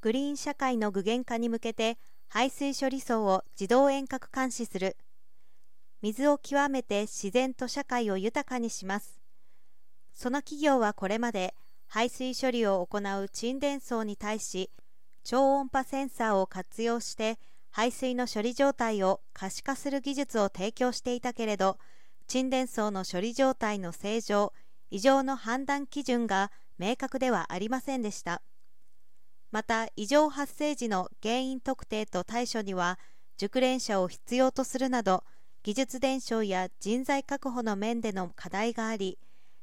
グリーン社会の具現化に向けて排水処理層を自動遠隔監視する。水を極めて自然と社会を豊かにします。その企業はこれまで排水処理を行う沈殿層に対し超音波センサーを活用して排水の処理状態を可視化する技術を提供していたけれど沈殿層の処理状態の正常異常の判断基準が明確ではありませんでした。また異常発生時の原因特定と対処には熟練者を必要とするなど技術伝承や人材確保の面での課題があり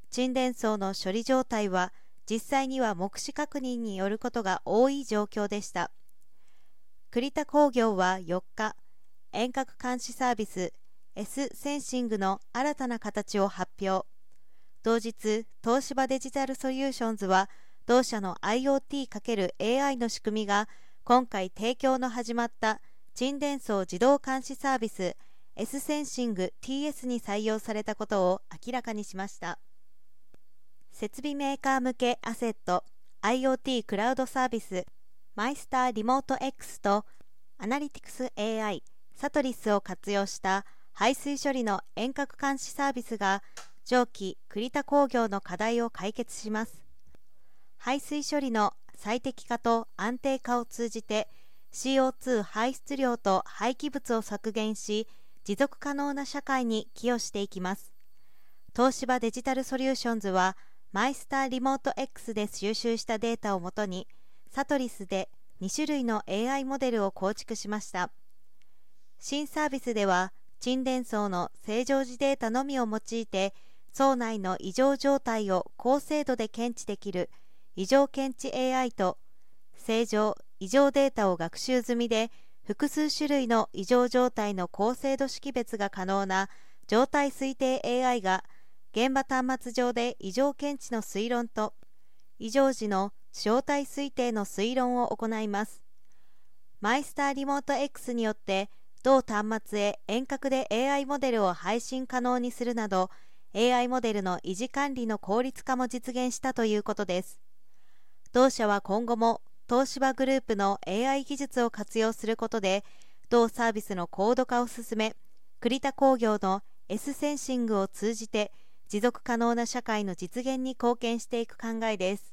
沈殿層の処理状態は実際には目視確認によることが多い状況でした。栗田工業は4日遠隔監視サービス S センシングの新たな形を発表。同日東芝デジタルソリューションズは同社の IoT×AI の仕組みが今回提供の始まった沈殿槽自動監視サービス S センシング TS に採用されたことを明らかにしました。設備メーカー向けアセット IoT クラウドサービスマイスターリモート X とアナリティクス AI SATLYS を活用した排水処理の遠隔監視サービスが上記栗田工業の課題を解決します。排水処理の最適化と安定化を通じて CO2 排出量と廃棄物を削減し持続可能な社会に寄与していきます。東芝デジタルソリューションズはマイスターリモート X で収集したデータをもとにサトリスで2種類の AI モデルを構築しました。新サービスでは沈殿層の正常時データのみを用いて層内の異常状態を高精度で検知できる異常検知 AI と正常異常データを学習済みで複数種類の異常状態の高精度識別が可能な状態推定 AI が現場端末上で異常検知の推論と異常時の正体推定の推論を行います。マイスターリモート X によって同端末へ遠隔で AI モデルを配信可能にするなど AI モデルの維持管理の効率化も実現したということです。同社は今後も東芝グループの AI 技術を活用することで同サービスの高度化を進め栗田工業の S センシングを通じて持続可能な社会の実現に貢献していく考えです。